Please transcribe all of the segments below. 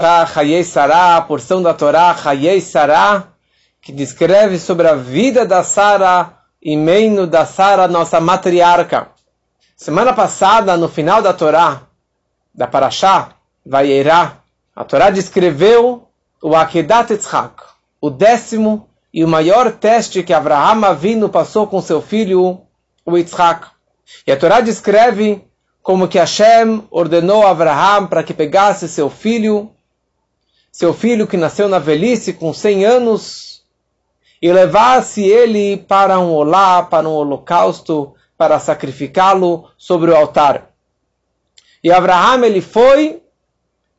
Hayei Sarah, a porção da Torá Hayei Sarah, que descreve sobre a vida da Sara e meino da Sara, nossa matriarca. Semana passada, no final da Torá, da Parashá, Vayerá, a Torá descreveu o Akedat Yitzhak, o décimo e o maior teste que Abraham Avinu passou com seu filho, o Yitzhak. E a Torá descreve como que Hashem ordenou a Abraham para que pegasse seu filho, seu filho que nasceu na velhice com 100 anos, e levasse ele para um olá, para um holocausto, para sacrificá-lo sobre o altar. E Abraham ele foi,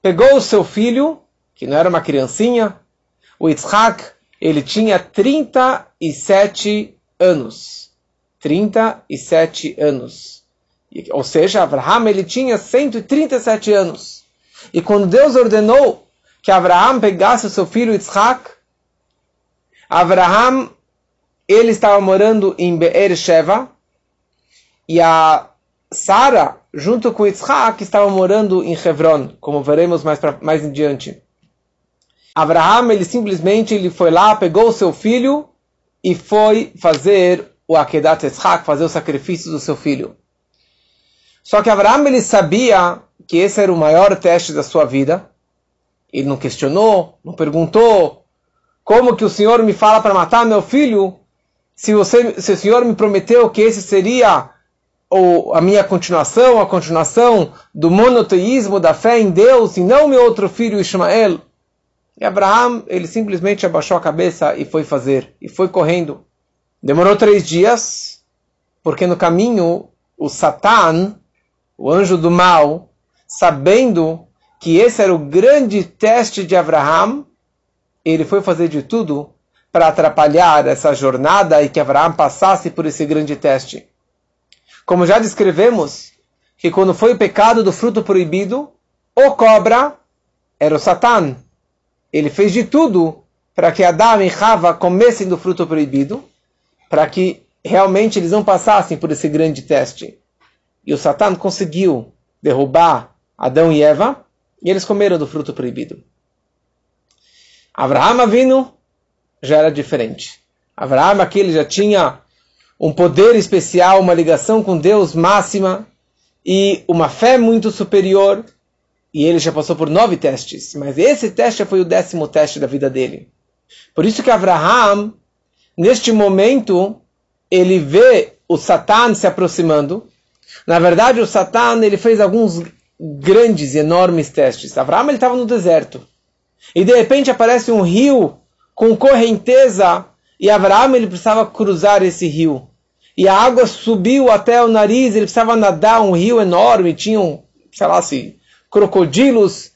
pegou o seu filho, que não era uma criancinha, o Yitzhak, ele tinha 37 anos. 37 anos. Ou seja, Abraham ele tinha 137 anos. E quando Deus ordenou que Abraham pegasse o seu filho Yitzhak, Abraham ele estava morando em Be'er Sheva e a Sara, junto com Yitzhak, estava morando em Hebron, como veremos mais, pra, mais em diante. Abraham, ele simplesmente ele foi lá, pegou o seu filho e foi fazer o Akedat Yitzhak, fazer o sacrifício do seu filho. Só que Abraham ele sabia que esse era o maior teste da sua vida. Ele não questionou, não perguntou como que o Senhor me fala para matar meu filho, se, você, se o Senhor me prometeu que esse seria ou a minha continuação, a continuação do monoteísmo, da fé em Deus, e não meu outro filho Ismael. E Abraão, ele simplesmente abaixou a cabeça e foi fazer, e foi correndo. Demorou três dias, porque no caminho, o Satan, o anjo do mal, sabendo que esse era o grande teste de Abraão, ele foi fazer de tudo para atrapalhar essa jornada e que Abraão passasse por esse grande teste. Como já descrevemos, que quando foi o pecado do fruto proibido, o cobra era o Satan. Ele fez de tudo para que Adão e Rava comessem do fruto proibido, para que realmente eles não passassem por esse grande teste. E o Satan conseguiu derrubar Adão e Eva, e eles comeram do fruto proibido. Abraão vindo já era diferente. Abraão aqui ele já tinha um poder especial, uma ligação com Deus máxima e uma fé muito superior. E ele já passou por nove testes, mas esse teste foi o décimo teste da vida dele. Por isso que Abraham, neste momento, ele vê o Satan se aproximando. Na verdade, o Satan ele fez alguns grandes e enormes testes. Abraham ele estava no deserto e de repente aparece um rio com correnteza e Abraham ele precisava cruzar esse rio e a água subiu até o nariz, ele precisava nadar um rio enorme, tinham, sei lá, assim, crocodilos.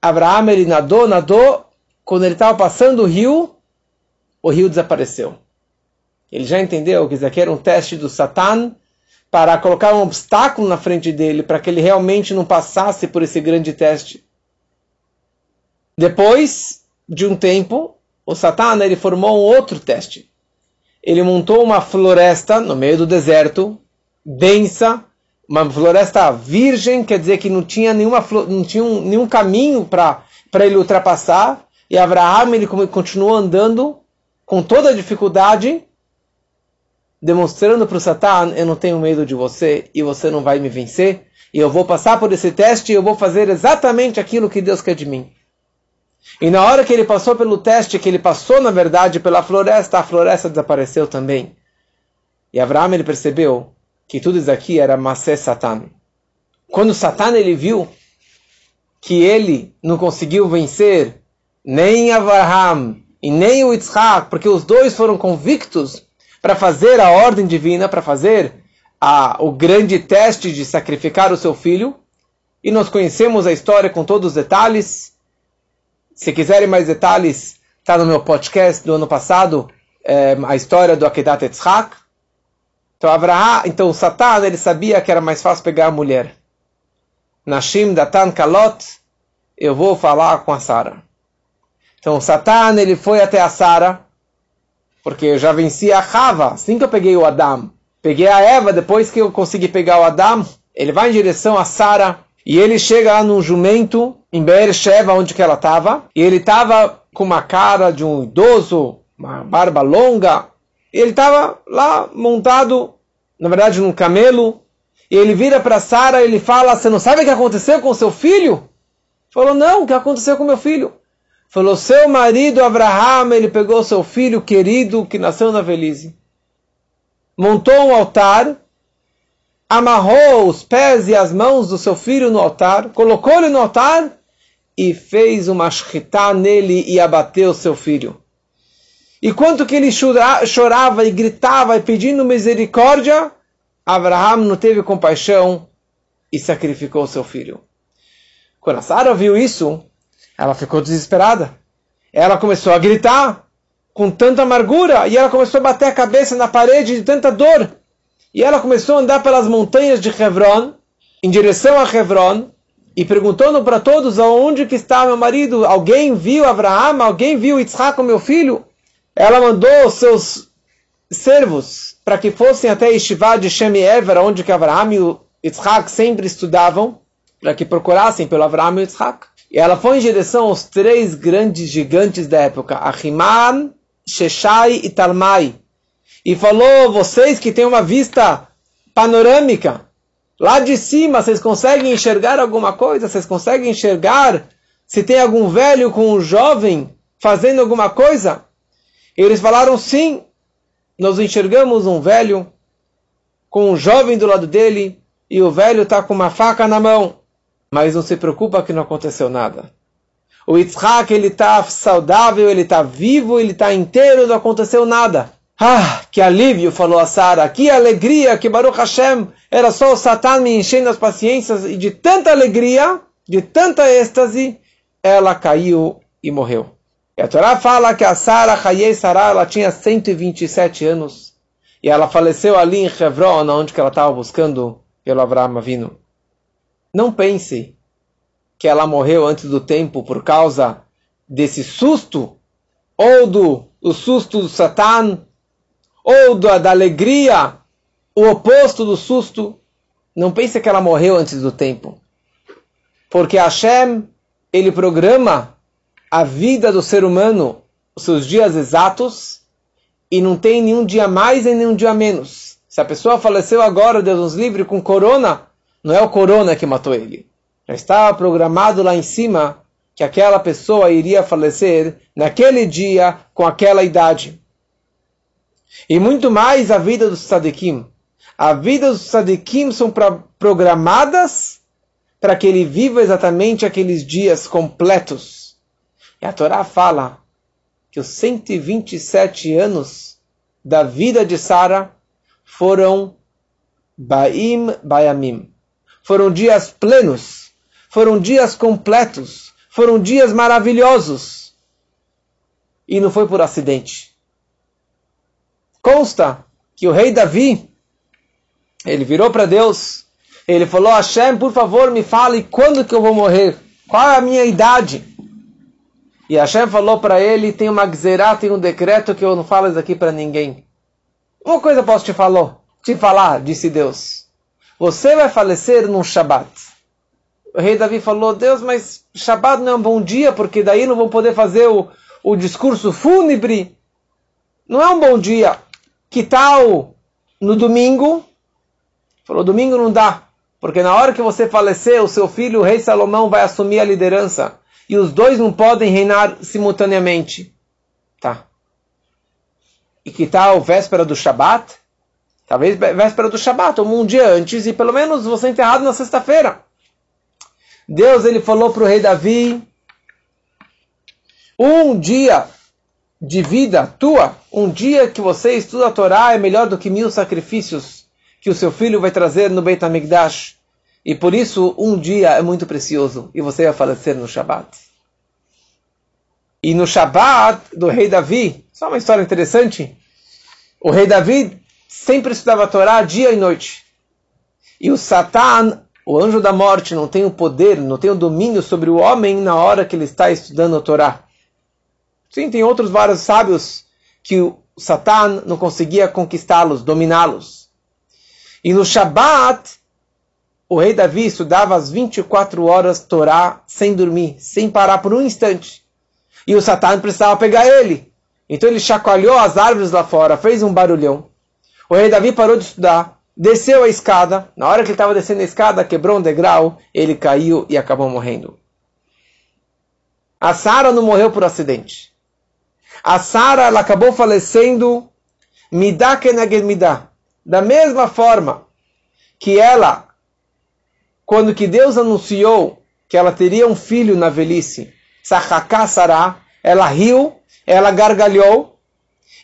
Abraão ele nadou, nadou, quando ele estava passando o rio, o rio desapareceu. Ele já entendeu que isso aqui era um teste do Satan para colocar um obstáculo na frente dele, para que ele realmente não passasse por esse grande teste. Depois de um tempo, o Satan ele formou um outro teste ele montou uma floresta no meio do deserto, densa, uma floresta virgem, quer dizer que não tinha, nenhuma, não tinha um, nenhum caminho para ele ultrapassar. E Abraham ele continuou andando com toda a dificuldade, demonstrando para o Satan: eu não tenho medo de você e você não vai me vencer. E eu vou passar por esse teste e eu vou fazer exatamente aquilo que Deus quer de mim. E na hora que ele passou pelo teste, que ele passou, na verdade, pela floresta, a floresta desapareceu também. E Abraão ele percebeu que tudo isso aqui era Masé Satan. Quando Satan ele viu que ele não conseguiu vencer nem Abraham e nem o Yitzhak, porque os dois foram convictos para fazer a ordem divina, para fazer a, o grande teste de sacrificar o seu filho. E nós conhecemos a história com todos os detalhes. Se quiserem mais detalhes, está no meu podcast do ano passado, é, a história do Akedat Yitzhak. Então, Avraham, então Satan ele sabia que era mais fácil pegar a mulher. Nashim Datan Kalot, eu vou falar com a Sara. Então Satan ele foi até a Sara, porque eu já venci a Rava, assim que eu peguei o Adam. Peguei a Eva, depois que eu consegui pegar o Adam, ele vai em direção a Sara E ele chega lá num jumento, em Beersheba, onde que ela estava, e ele estava com uma cara de um idoso, uma barba longa, e ele estava lá montado, na verdade, num camelo, e ele vira para Sara e ele fala: Você não sabe o que aconteceu com seu filho? Falou: Não, o que aconteceu com meu filho? Falou: Seu marido Abraham, ele pegou seu filho querido que nasceu na velhice, montou um altar, amarrou os pés e as mãos do seu filho no altar, colocou ele no altar e fez uma shkita nele e abateu seu filho. E quanto que ele chorava e gritava e pedindo misericórdia, Abraham não teve compaixão e sacrificou seu filho. Quando Sara viu isso, ela ficou desesperada. Ela começou a gritar com tanta amargura e ela começou a bater a cabeça na parede de tanta dor. E ela começou a andar pelas montanhas de Hebron, em direção a Hebron, e perguntando para todos aonde que está meu marido. Alguém viu Abraham? Alguém viu Yitzhak, meu filho? Ela mandou seus servos para que fossem até Yeshiva de Shem Ever, onde que Abraham e Yitzhak sempre estudavam, para que procurassem pelo Abraham e Yitzhak. E ela foi em direção aos três grandes gigantes da época, Ahiman, Sheshai e Talmai. E falou, vocês que têm uma vista panorâmica, lá de cima vocês conseguem enxergar alguma coisa? Vocês conseguem enxergar se tem algum velho com um jovem fazendo alguma coisa? E eles falaram, sim, nós enxergamos um velho com um jovem do lado dele e o velho está com uma faca na mão. Mas não se preocupa que não aconteceu nada. O Yitzhak, ele está saudável, ele está vivo, ele está inteiro, não aconteceu nada. Ah, que alívio, falou a Sara. Que alegria, que Baruch Hashem, era só o Satan me enchendo as paciências. E de tanta alegria, de tanta êxtase, ela caiu e morreu. E a Torá fala que a Sara, Hayei Sara, ela tinha 127 anos. E ela faleceu ali em Hebron, onde ela estava buscando pelo Abraham Avinu. Não pense que ela morreu antes do tempo por causa desse susto, ou do o susto do Satan, ou da, da alegria, o oposto do susto. Não pense que ela morreu antes do tempo. Porque Hashem, ele programa a vida do ser humano, os seus dias exatos, e não tem nenhum dia mais e nenhum dia menos. Se a pessoa faleceu agora, Deus nos livre, com corona, não é o corona que matou ele. Já estava programado lá em cima que aquela pessoa iria falecer naquele dia com aquela idade. E muito mais a vida dos tzadikim. A vida dos tzadikim são pra, programadas para que ele viva exatamente aqueles dias completos. E a Torá fala que os 127 anos da vida de Sara foram Baim Bayamim foram dias plenos, foram dias completos, foram dias maravilhosos. E não foi por acidente. Consta que o rei Davi, ele virou para Deus, ele falou: Hashem, por favor, me fale quando que eu vou morrer, qual é a minha idade. E Hashem falou para ele: tem uma gzerá, tem um decreto que eu não falo isso aqui para ninguém. Uma coisa posso te falar, te falar, disse Deus. Você vai falecer num Shabat. O rei Davi falou, Deus, mas Shabat não é um bom dia, porque daí não vou poder fazer o, o discurso fúnebre. Não é um bom dia. Que tal no domingo? Falou, domingo não dá, porque na hora que você falecer, o seu filho, o rei Salomão, vai assumir a liderança. E os dois não podem reinar simultaneamente. Tá. E que tal véspera do Shabat? Talvez véspera do Shabat, ou um dia antes, e pelo menos você é enterrado na sexta-feira. Deus ele falou para o rei Davi: um dia de vida tua, um dia que você estuda a Torá é melhor do que mil sacrifícios que o seu filho vai trazer no Beit HaMikdash. E por isso um dia é muito precioso e você vai falecer no Shabat. E no Shabat do rei Davi, só uma história interessante. O rei Davi sempre estudava a Torá dia e noite. E o Satan, o anjo da morte, não tem o poder, não tem o domínio sobre o homem na hora que ele está estudando a Torá. Sim, tem outros vários sábios que o Satan não conseguia conquistá-los, dominá-los. E no Shabat, o rei Davi estudava as 24 horas Torá sem dormir, sem parar por um instante. E o Satã precisava pegar ele. Então ele chacoalhou as árvores lá fora, fez um barulhão. O rei Davi parou de estudar, desceu a escada. Na hora que ele estava descendo a escada, quebrou um degrau, ele caiu e acabou morrendo. A Sara não morreu por acidente. A Sara ela acabou falecendo midá keneged midá. Da mesma forma que ela, quando que Deus anunciou que ela teria um filho na velhice, Sahaká Sará, ela riu, ela gargalhou.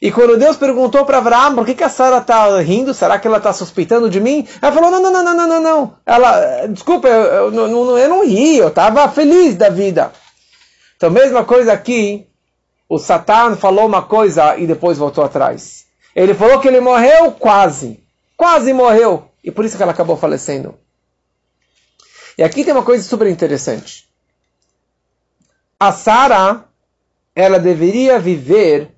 E quando Deus perguntou para Abraão por que, que a Sara está rindo, será que ela está suspeitando de mim? Ela falou: não, não, não, não, não, não. Ela, desculpa, eu, eu, eu, eu não ri, eu estava feliz da vida. Então, mesma coisa aqui, o Satã falou uma coisa e depois voltou atrás. Ele falou que ele morreu quase, quase morreu, e por isso que ela acabou falecendo. E aqui tem uma coisa super interessante a Sara, ela deveria viver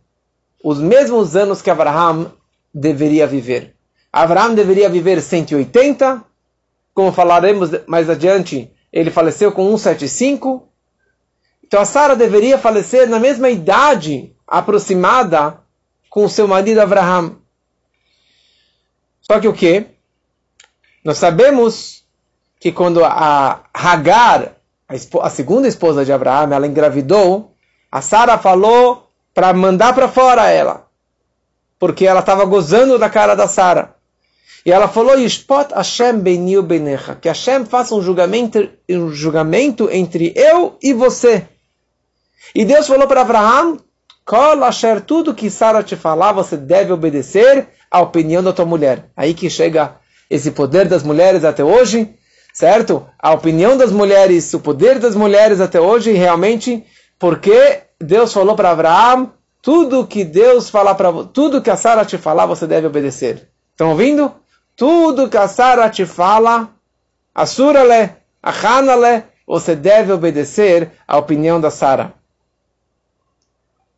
os mesmos anos que Abraham deveria viver. Abraham deveria viver 180, como falaremos mais adiante, ele faleceu com 175. Então a Sara deveria falecer na mesma idade aproximada com seu marido Abraham. Só que o que? Nós sabemos que quando a Hagar a, a segunda esposa de Abraão, ela engravidou, a Sara falou para mandar para fora ela, porque ela estava gozando da cara da Sara. E ela falou, Yishpot Hashem beniu benecha, que Hashem faça um julgamento, um julgamento entre eu e você. E Deus falou para Abraão, Kol Asher, tudo que Sara te falar, você deve obedecer à opinião da tua mulher. Aí que chega esse poder das mulheres até hoje, certo? A opinião das mulheres, o poder das mulheres até hoje, realmente, porque Deus falou para Abraão, tudo que Deus falar para tudo que a Sara te falar, você deve obedecer. Estão ouvindo? Tudo que a Sara te fala, a Surale, a Hanale, você deve obedecer à opinião da Sara.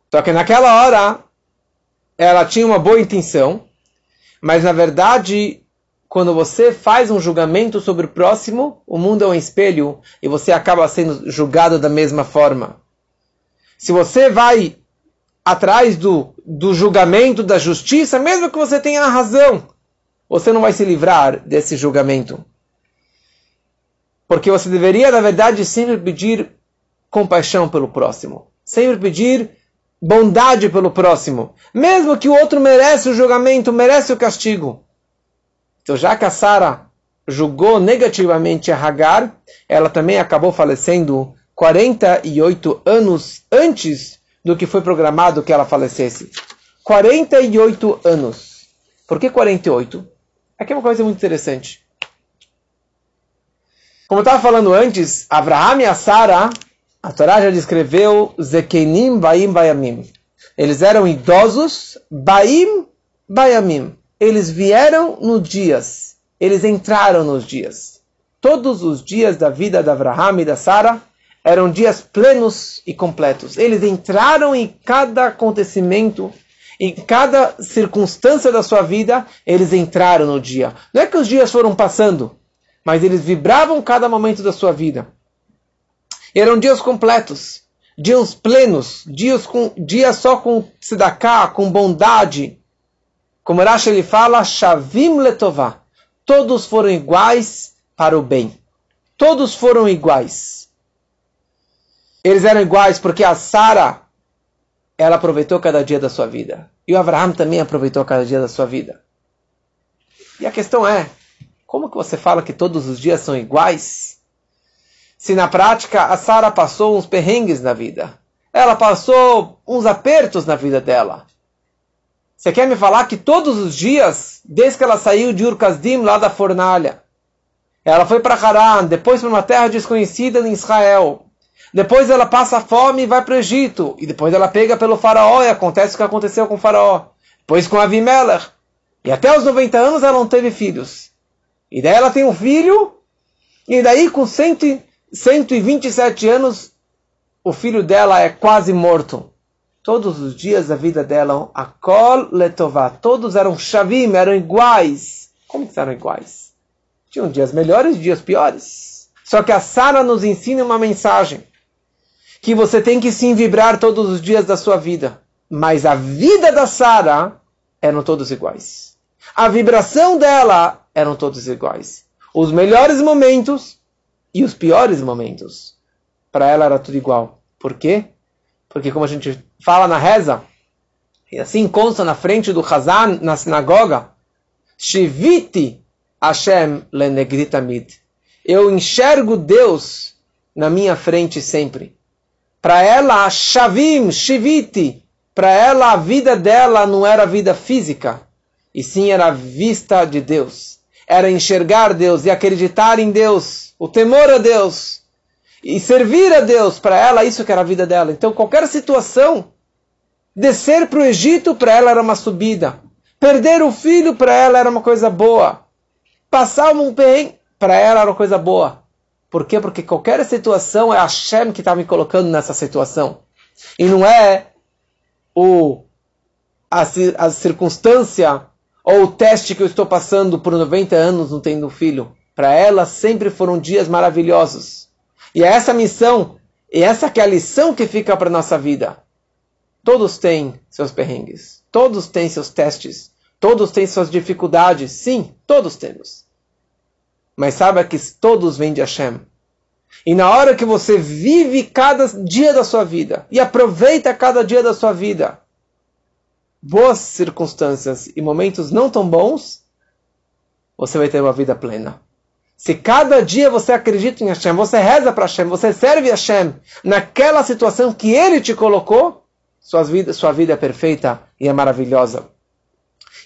Só que naquela hora, ela tinha uma boa intenção, mas na verdade quando você faz um julgamento sobre o próximo, o mundo é um espelho e você acaba sendo julgado da mesma forma. Se você vai atrás do, do julgamento, da justiça, mesmo que você tenha razão, você não vai se livrar desse julgamento. Porque você deveria, na verdade, sempre pedir compaixão pelo próximo. Sempre pedir bondade pelo próximo. Mesmo que o outro merece o julgamento, merece o castigo. Então, já que a Sara julgou negativamente a Hagar, ela também acabou falecendo 48 anos antes do que foi programado que ela falecesse. 48 anos. Por que 48? Aqui é uma coisa muito interessante. Como eu estava falando antes, Abraham e a Sara, a Torá já descreveu Zekenim Baim Bayamim. Eles eram idosos, Baim Bayamim eles vieram nos dias, eles entraram nos dias. Todos os dias da vida de Abraham e da Sara eram dias plenos e completos. Eles entraram em cada acontecimento, em cada circunstância da sua vida, eles entraram no dia. Não é que os dias foram passando, mas eles vibravam cada momento da sua vida. Eram dias completos, dias plenos, dias, com, dias só com tzedakah, com bondade, como Rashi ele fala, Shavim letová. Todos foram iguais para o bem. Todos foram iguais. Eles eram iguais porque a Sara ela aproveitou cada dia da sua vida. E o Abraham também aproveitou cada dia da sua vida. E a questão é, como que você fala que todos os dias são iguais? Se na prática a Sara passou uns perrengues na vida. Ela passou uns apertos na vida dela. Você quer me falar que todos os dias, desde que ela saiu de Urkazdim, lá da fornalha, ela foi para Haran, depois para uma terra desconhecida em Israel, depois ela passa fome e vai para o Egito, e depois ela pega pelo faraó e acontece o que aconteceu com o faraó, depois com Avimelech, e até os 90 anos ela não teve filhos. E daí ela tem um filho, e daí com 100, 127 anos, o filho dela é quase morto todos os dias da vida dela, a kol letová, todos eram shavim, eram iguais. Como que eram iguais? Tinham dias melhores e dias piores. Só que a Sara nos ensina uma mensagem que você tem que sim vibrar todos os dias da sua vida. Mas a vida da Sara eram todos iguais. A vibração dela eram todos iguais. Os melhores momentos e os piores momentos. Para ela era tudo igual. Por quê? Porque como a gente fala na reza, e assim consta na frente do Hazan, na sinagoga, Shiviti Hashem lenegritamid. Eu enxergo Deus na minha frente sempre. Para ela, Shavim, Shiviti, para ela a vida dela não era vida física, e sim era vista de Deus. Era enxergar Deus e acreditar em Deus, o temor a Deus e servir a Deus. Para ela, isso que era a vida dela. Então, qualquer situação, descer para o Egito para ela era uma subida. Perder o filho para ela era uma coisa boa. Passar um bem para ela era uma coisa boa. Por quê? Porque qualquer situação é a Hashem que está me colocando nessa situação. E não é o, a, a circunstância ou o teste que eu estou passando por 90 anos não tendo filho. Para ela sempre foram dias maravilhosos. E é essa missão, e essa que é a lição que fica para nossa vida. Todos têm seus perrengues, todos têm seus testes, todos têm suas dificuldades. Sim, todos temos. Mas saiba que todos vêm de Hashem. E na hora que você vive cada dia da sua vida e aproveita cada dia da sua vida, boas circunstâncias e momentos não tão bons, você vai ter uma vida plena. Se cada dia você acredita em Hashem, você reza para Hashem, você serve Hashem naquela situação que Ele te colocou, sua vida, sua vida é perfeita e é maravilhosa.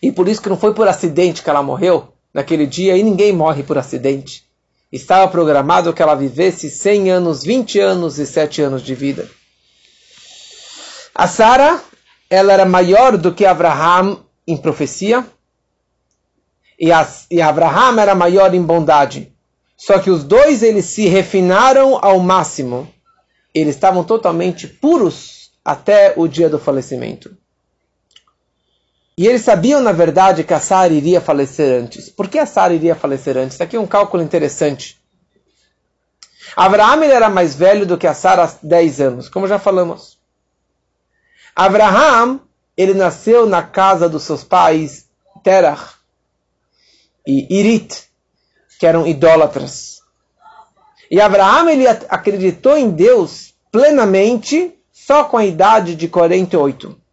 E por isso que não foi por acidente que ela morreu naquele dia, e ninguém morre por acidente. Estava programado que ela vivesse 100 anos, 20 anos e 7 anos de vida. A Sara, ela era maior do que Abraham em profecia, e, e Abraham era maior em bondade. Só que os dois eles se refinaram ao máximo. Eles estavam totalmente puros até o dia do falecimento. E eles sabiam, na verdade, que a Sara iria falecer antes. Por que a Sara iria falecer antes? Aqui é um cálculo interessante. Abraham era mais velho do que a Sara há 10 anos, como já falamos. Abraham, ele nasceu na casa dos seus pais, Terach e Irit, que eram idólatras. E Abraham, ele acreditou em Deus plenamente só com a idade de 48.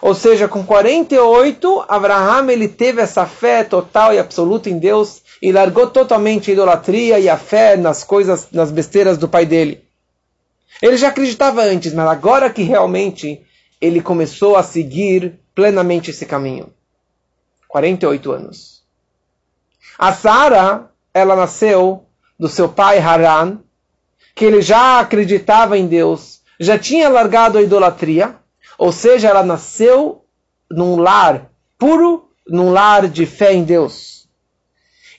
Ou seja, com 48, Abraham ele teve essa fé total e absoluta em Deus e largou totalmente a idolatria e a fé nas coisas, nas besteiras do pai dele. Ele já acreditava antes, mas agora que realmente ele começou a seguir plenamente esse caminho. 48 anos. A Sara, ela nasceu do seu pai Haran, que ele já acreditava em Deus, já tinha largado a idolatria, ou seja, ela nasceu num lar puro, num lar de fé em Deus.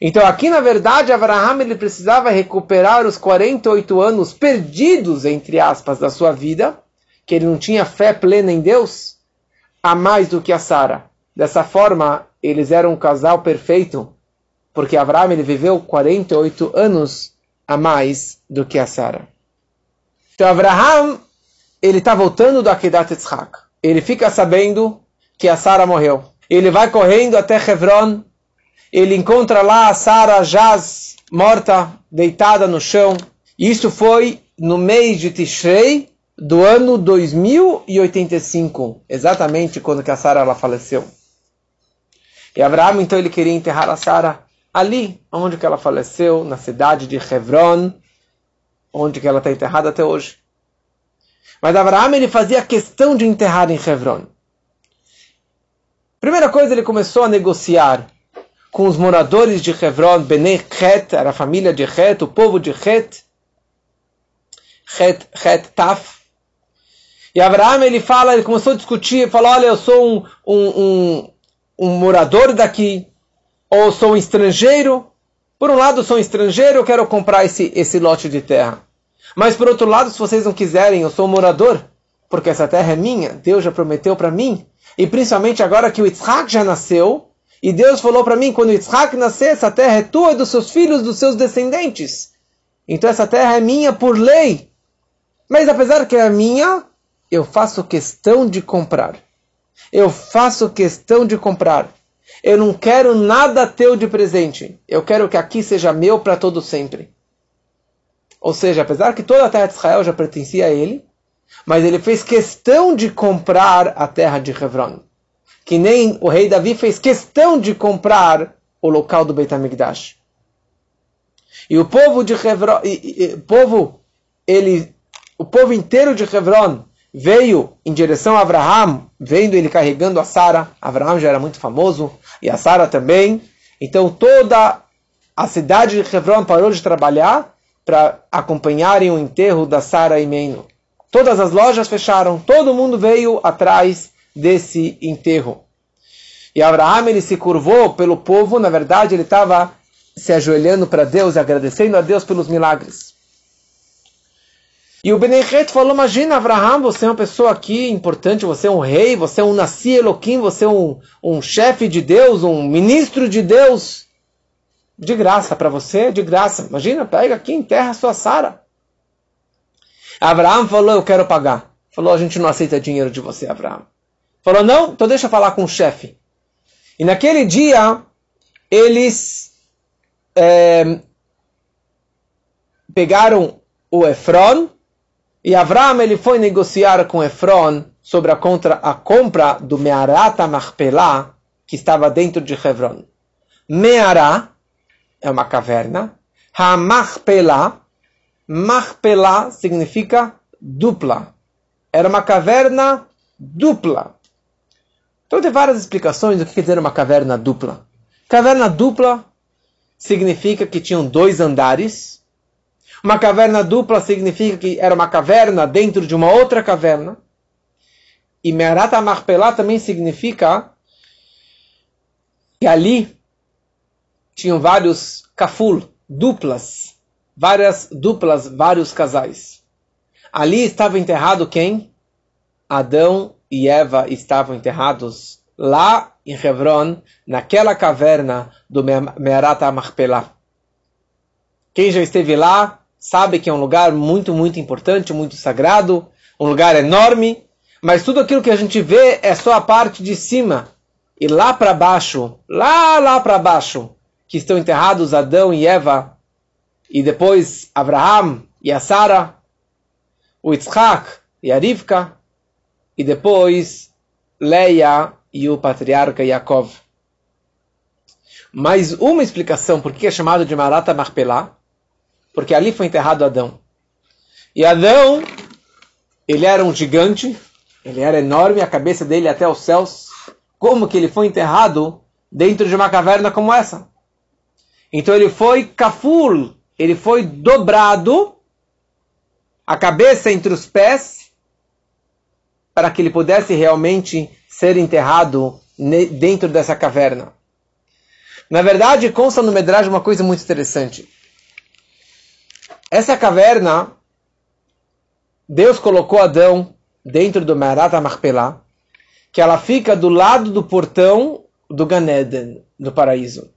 Então aqui, na verdade, Abraham ele precisava recuperar os 48 anos perdidos, entre aspas, da sua vida, que ele não tinha fé plena em Deus, a mais do que a Sara. Dessa forma, eles eram um casal perfeito, porque Abraham ele viveu 48 anos a mais do que a Sara. Então Abraham ele está voltando do Akedat Yitzhak. Ele fica sabendo que a Sara morreu. Ele vai correndo até Hebron. Ele encontra lá a Sara jaz morta, deitada no chão. Isso foi no mês de Tishrei do ano 2085, exatamente quando que a Sara ela faleceu. E Abraão então ele queria enterrar a Sara ali, onde que ela faleceu, na cidade de Hebron, onde que ela está enterrada até hoje. Mas Abraão ele fazia questão de enterrar em Hebron. Primeira coisa, ele começou a negociar com os moradores de Hebron, Bnei Het, era a família de Het, o povo de Het, Het, Het Taf. E Abraão ele fala, ele começou a discutir, falou, olha, eu sou um, um, um, um morador daqui, ou sou um estrangeiro. Por um lado, sou um estrangeiro, eu quero comprar esse, esse lote de terra. Mas por outro lado, se vocês não quiserem, eu sou um morador, porque essa terra é minha, Deus já prometeu para mim. E principalmente agora que o Yitzhak já nasceu, E Deus falou para mim, quando Yitzhak nascer, essa terra é tua, e dos seus filhos, dos seus descendentes. Então essa terra é minha por lei. Mas apesar que é minha, eu faço questão de comprar. Eu faço questão de comprar. Eu não quero nada teu de presente. Eu quero que aqui seja meu para todo sempre. Ou seja, apesar que toda a terra de Israel já pertencia a ele, mas ele fez questão de comprar a terra de Hebron. Que nem o rei Davi fez questão de comprar o local do Beit HaMikdash. E o povo de Hebron, e, e, povo, ele, o povo inteiro de Hebron veio em direção a Abraham, vendo ele carregando a Sara. Abraham já era muito famoso e a Sara também. Então toda a cidade de Hebron parou de trabalhar para acompanharem o enterro da Sara e Meino. Todas as lojas fecharam, todo mundo veio atrás desse enterro. E Abraham ele se curvou pelo povo, na verdade ele estava se ajoelhando para Deus, agradecendo a Deus pelos milagres. E o Benechet falou: Imagina, Abraham, você é uma pessoa aqui importante, você é um rei, você é um Nasci Elohim, você é um, um chefe de Deus, um ministro de Deus. De graça para você, de graça. Imagina, pega aqui, enterra a sua Sara. Abraão falou: Eu quero pagar. Falou: A gente não aceita dinheiro de você, Abraão. Falou: Não, então deixa eu falar com o chefe. E naquele dia, eles é, pegaram o Efron e Abraão ele foi negociar com Efron sobre a, contra, a compra do Mearata Machpelah que estava dentro de Hebron. Meará é uma caverna. Hamachpelah Machpelah significa dupla. Era uma caverna dupla. Então tem várias explicações do que quer dizer uma caverna dupla. Caverna dupla significa que tinham dois andares. Uma caverna dupla significa que era uma caverna dentro de uma outra caverna. E Me'arata Machpelah também significa que ali tinham vários kaful, duplas, várias duplas, vários casais. Ali estava enterrado quem? Adão e Eva estavam enterrados lá em Hebron, naquela caverna do Me'arat Machpelah. Quem já esteve lá sabe que é um lugar muito, muito importante, muito sagrado, um lugar enorme, mas tudo aquilo que a gente vê é só a parte de cima. E lá para baixo, lá, lá para baixo, que estão enterrados Adão e Eva, e depois Abraham e a Sara, o Yitzhak e a Rivka, e depois Leia e o patriarca Yaakov. Mais uma explicação por que é chamado de Marata Marpelá, porque ali foi enterrado Adão. E Adão, ele era um gigante, ele era enorme, a cabeça dele até os céus. Como que ele foi enterrado dentro de uma caverna como essa? Então ele foi kaful, ele foi dobrado, a cabeça entre os pés, para que ele pudesse realmente ser enterrado dentro dessa caverna. Na verdade, consta no Medraj uma coisa muito interessante. Essa caverna, Deus colocou Adão dentro do Merat Machpelah, que ela fica do lado do portão do Ganeden, do paraíso.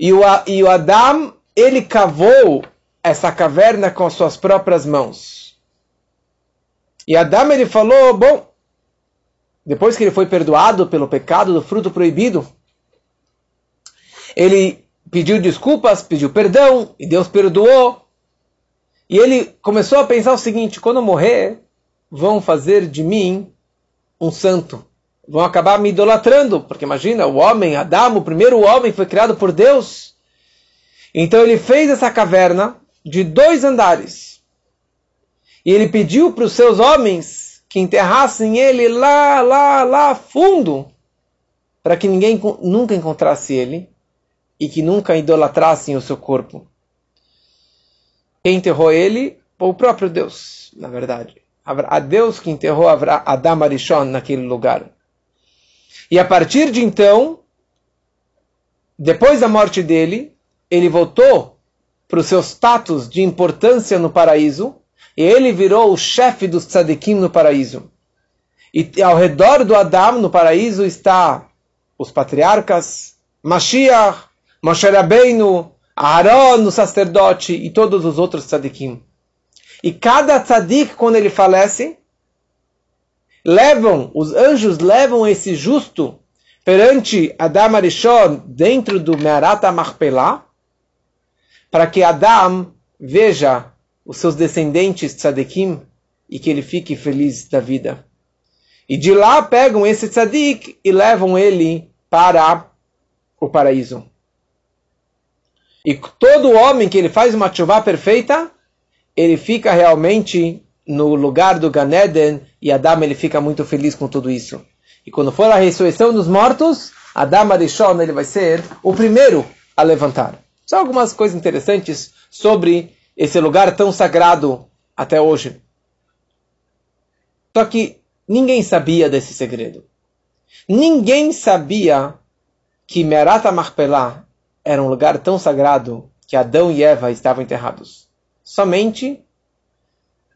E o, e o Adam ele cavou essa caverna com as suas próprias mãos. E Adão ele falou, bom, depois que ele foi perdoado pelo pecado do fruto proibido, ele pediu desculpas, pediu perdão, e Deus perdoou. E ele começou a pensar o seguinte: quando eu morrer, vão fazer de mim um santo. Vão acabar me idolatrando, porque imagina, o homem, Adão, o primeiro homem, foi criado por Deus. Então ele fez essa caverna de dois andares. E ele pediu para os seus homens que enterrassem ele lá, lá, lá fundo, para que ninguém nunca encontrasse ele e que nunca idolatrassem o seu corpo. Quem enterrou ele? O próprio Deus, na verdade. A Deus que enterrou Adam Arishon naquele lugar. E a partir de então, depois da morte dele, ele voltou para os seus status de importância no paraíso, e ele virou o chefe dos tzadikim no paraíso. E ao redor do Adam, no paraíso, está os patriarcas, Mashiach, Moshe Rabbeinu, Aaron, o sacerdote e todos os outros tzadikim. E cada tzadik, quando ele falece, levam, os anjos levam esse justo perante Adam Arishon dentro do Me'arata Machpelah, para que Adam veja os seus descendentes tzadikim e que ele fique feliz da vida. E de lá pegam esse tzadik e levam ele para o paraíso. E todo homem que ele faz uma chuva perfeita, ele fica realmente no lugar do Ganeden e Adam ele fica muito feliz com tudo isso. E quando for a ressurreição dos mortos, Adam Arishon ele vai ser o primeiro a levantar. Só algumas coisas interessantes sobre esse lugar tão sagrado até hoje. Só que ninguém sabia desse segredo. Ninguém sabia que Merata Marpelá era um lugar tão sagrado que Adão e Eva estavam enterrados. Somente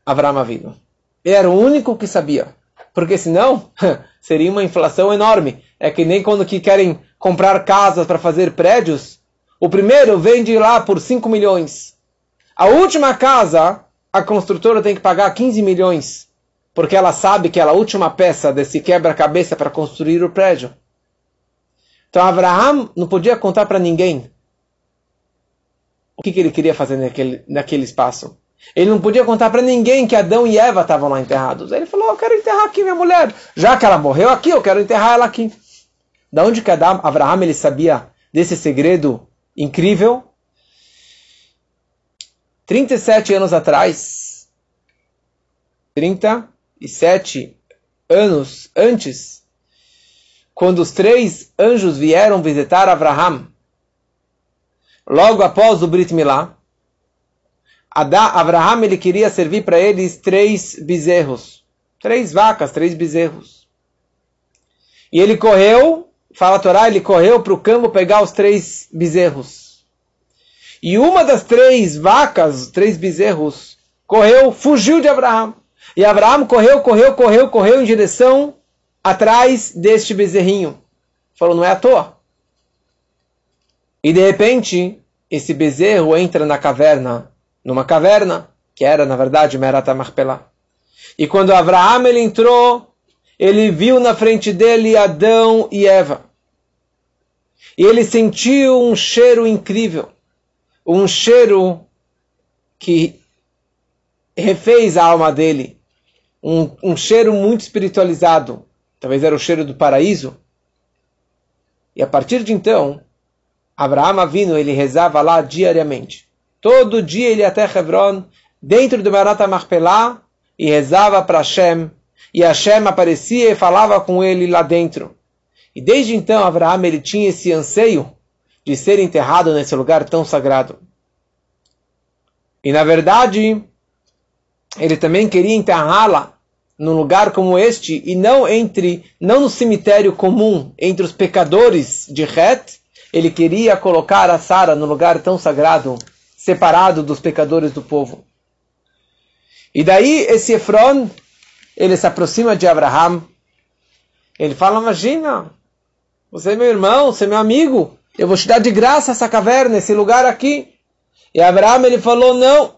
Avraham Avinu. Ele era o único que sabia. Porque senão seria uma inflação enorme. É que nem quando que querem comprar casas para fazer prédios. O primeiro vende lá por 5 milhões. A última casa, a construtora tem que pagar 15 milhões. Porque ela sabe que é a última peça desse quebra-cabeça para construir o prédio. Então Abraham não podia contar para ninguém o que, que, ele queria fazer naquele, naquele espaço. Ele não podia contar para ninguém que Adão e Eva estavam lá enterrados. Ele falou: Eu quero enterrar aqui minha mulher. Já que ela morreu aqui, eu quero enterrar ela aqui. Da onde que Adam, Abraham ele sabia desse segredo incrível? 37 anos atrás, 37 anos antes, quando os três anjos vieram visitar Abraham, logo após o Brit Milá, Abraham ele queria servir para eles três bezerros, três vacas, três bezerros. E ele correu, fala a Torá, ele correu para o campo pegar os três bezerros. E uma das três vacas, três bezerros, correu, fugiu de Abraham. E Abraham correu, correu, correu, correu em direção atrás deste bezerrinho. Falou, não é à toa. E de repente, esse bezerro entra na caverna, numa caverna, que era na verdade Merata Marpelá. E quando Abraão ele entrou, ele viu na frente dele Adão e Eva. E ele sentiu um cheiro incrível, um cheiro que refez a alma dele, um, um cheiro muito espiritualizado, talvez era o cheiro do paraíso. E a partir de então, Abraão vindo, ele rezava lá diariamente. Todo dia ele ia até Hebron, dentro do Marata Marpelá, e rezava para Hashem. E Hashem aparecia e falava com ele lá dentro. E desde então, Abraão ele tinha esse anseio de ser enterrado nesse lugar tão sagrado. E na verdade, ele também queria enterrá-la num lugar como este e não entre não no cemitério comum entre os pecadores de Het, ele queria colocar a Sara no lugar tão sagrado, separado dos pecadores do povo. E daí esse Efron, ele se aproxima de Abraham. Ele fala: "Imagina, você é meu irmão, você é meu amigo. Eu vou te dar de graça essa caverna, esse lugar aqui." E Abraham ele falou: "Não,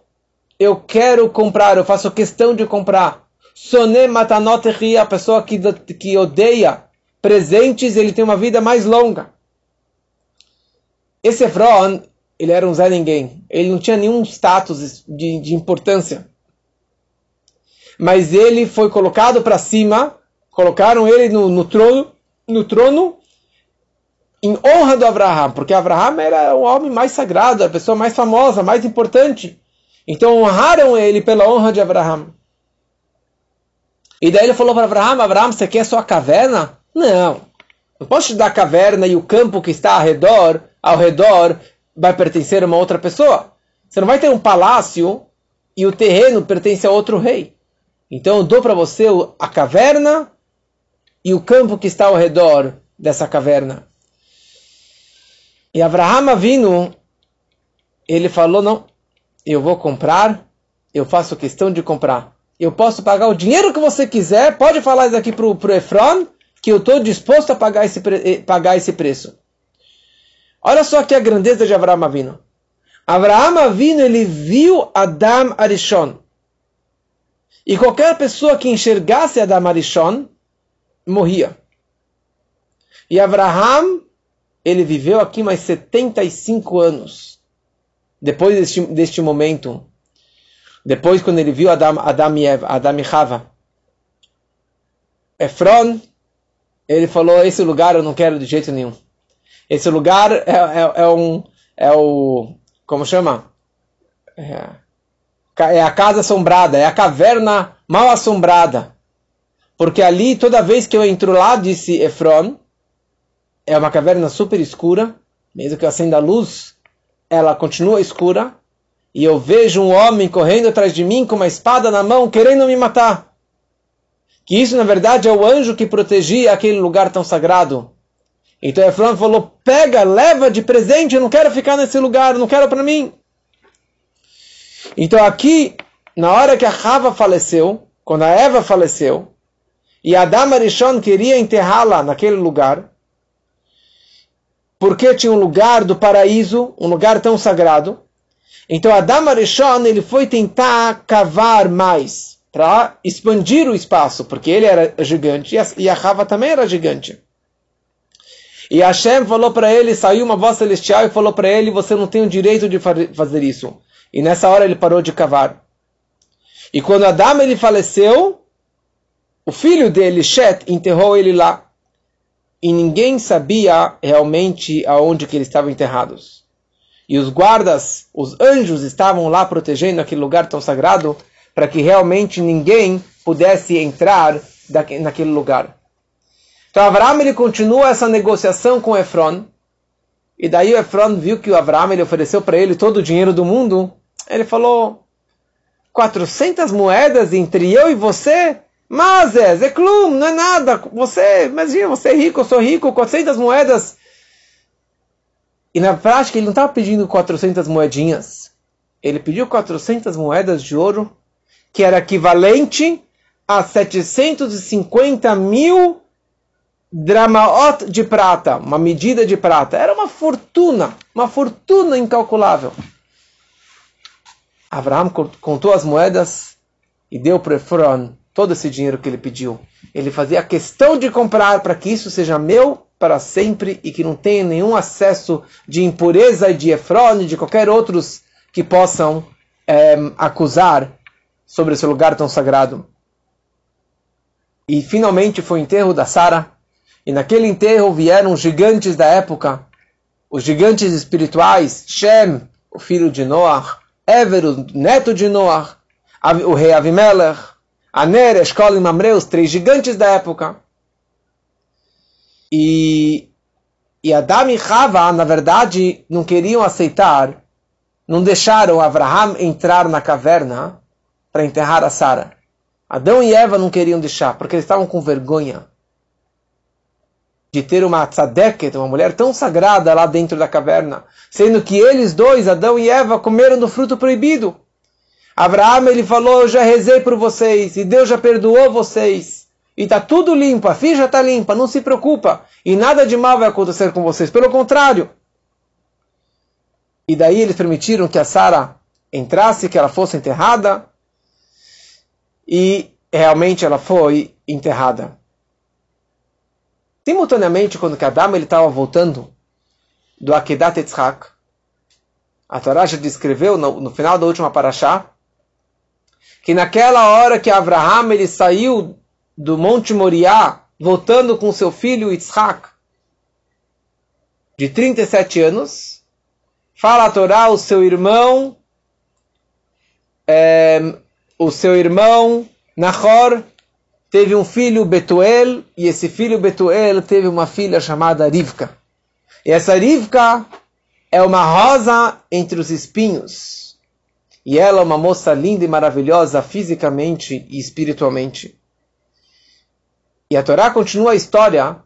eu quero comprar, eu faço questão de comprar." Soné matanot a pessoa que, que odeia presentes, ele tem uma vida mais longa. Esse Efron, ele era um Zé Ninguém. Ele não tinha nenhum status de, de importância. Mas ele foi colocado para cima, colocaram ele no, no, trono, no trono em honra do Abraham, porque Abraham era o homem mais sagrado, a pessoa mais famosa, mais importante. Então honraram ele pela honra de Abraham. E daí ele falou para Abraão, Abraão, você quer só a caverna? Não. Não posso te dar a caverna e o campo que está ao redor, ao redor vai pertencer a uma outra pessoa. Você não vai ter um palácio e o terreno pertence a outro rei. Então eu dou para você a caverna e o campo que está ao redor dessa caverna. E Abraham vindo, ele falou, não, eu vou comprar, eu faço questão de comprar eu posso pagar o dinheiro que você quiser, pode falar isso aqui para o Efron, que eu estou disposto a pagar esse, eh, pagar esse preço. Olha só aqui a grandeza de Avraham Avino. Avraham Avino, ele viu Adam Arishon. E qualquer pessoa que enxergasse Adam Arishon, morria. E Abraham, ele viveu aqui mais 75 anos. Depois deste, deste momento. Depois quando ele viu Adam, Adam e Eva, Adam e Chava. Efron, ele falou, esse lugar eu não quero de jeito nenhum. Esse lugar é, é, é um, é o, como chama? É, é a casa assombrada, é a caverna mal assombrada. Porque ali, toda vez que eu entro lá, disse Efron, é uma caverna super escura, mesmo que eu acenda a luz, ela continua escura, e eu vejo um homem correndo atrás de mim com uma espada na mão, querendo me matar. Que isso, na verdade, é o anjo que protegia aquele lugar tão sagrado. Então Efron falou: pega, leva de presente, eu não quero ficar nesse lugar, eu não quero para mim. Então aqui, na hora que a Rava faleceu, quando a Eva faleceu, e Adam Arishon queria enterrá-la naquele lugar, porque tinha um lugar do paraíso, um lugar tão sagrado. Então Adam Arishon ele foi tentar cavar mais para expandir o espaço, porque ele era gigante e a Rava também era gigante. E Hashem falou para ele, saiu uma voz celestial e falou para ele: Você não tem o direito de fazer isso. E nessa hora ele parou de cavar. E quando Adam ele faleceu, o filho dele, Shet, enterrou ele lá. E ninguém sabia realmente aonde que eles estavam enterrados. E os guardas, os anjos estavam lá protegendo aquele lugar tão sagrado para que realmente ninguém pudesse entrar naquele lugar. Então Avraham ele continua essa negociação com Efron. E daí o Efron viu que o Avraham ele ofereceu para ele todo o dinheiro do mundo. Ele falou: 400 moedas entre eu e você? Mas é, Zeklum, não é nada. Você, imagina, você é rico, eu sou rico, 400 moedas. E na prática ele não estava pedindo 400 moedinhas. Ele pediu 400 moedas de ouro, que era equivalente a 750 mil dramaot de prata, uma medida de prata. Era uma fortuna, uma fortuna incalculável. Abraão contou as moedas e deu para Efron todo esse dinheiro que ele pediu. Ele fazia questão de comprar para que isso seja meu para sempre e que não tenha nenhum acesso de impureza e de Efron e de qualquer outros que possam é, acusar sobre esse lugar tão sagrado. E finalmente foi o enterro da Sara. E naquele enterro vieram gigantes da época, os gigantes espirituais, Shem, o filho de Noah, Ever, o neto de Noah, o rei Avimelech, Aner, Eshkol e Mamre, os três gigantes da época. E, e Adam e Chava, na verdade, não queriam aceitar, não deixaram Abraham entrar na caverna para enterrar a Sara. Adão e Eva não queriam deixar, porque eles estavam com vergonha de ter uma tzadeket, uma mulher tão sagrada lá dentro da caverna, sendo que eles dois, Adão e Eva, comeram do fruto proibido. Abraão ele falou: Eu já rezei por vocês e Deus já perdoou vocês. E está tudo limpo, a ficha está limpa, não se preocupa. E nada de mal vai acontecer com vocês, pelo contrário. E daí eles permitiram que a Sara entrasse, que ela fosse enterrada. E realmente ela foi enterrada. Simultaneamente, quando Adam estava voltando do Akedat Yitzhak, a Torá já descreveu no, no final da última paraxá, que naquela hora que Abraham ele saiu do Monte Moriá, voltando com seu filho Isaac, de 37 anos, fala a Torá, o seu irmão, é, o seu irmão Nahor teve um filho Betuel, e esse filho Betuel teve uma filha chamada Rivka. E essa Rivka é uma rosa entre os espinhos. E ela é uma moça linda e maravilhosa fisicamente e espiritualmente. E a Torá continua a história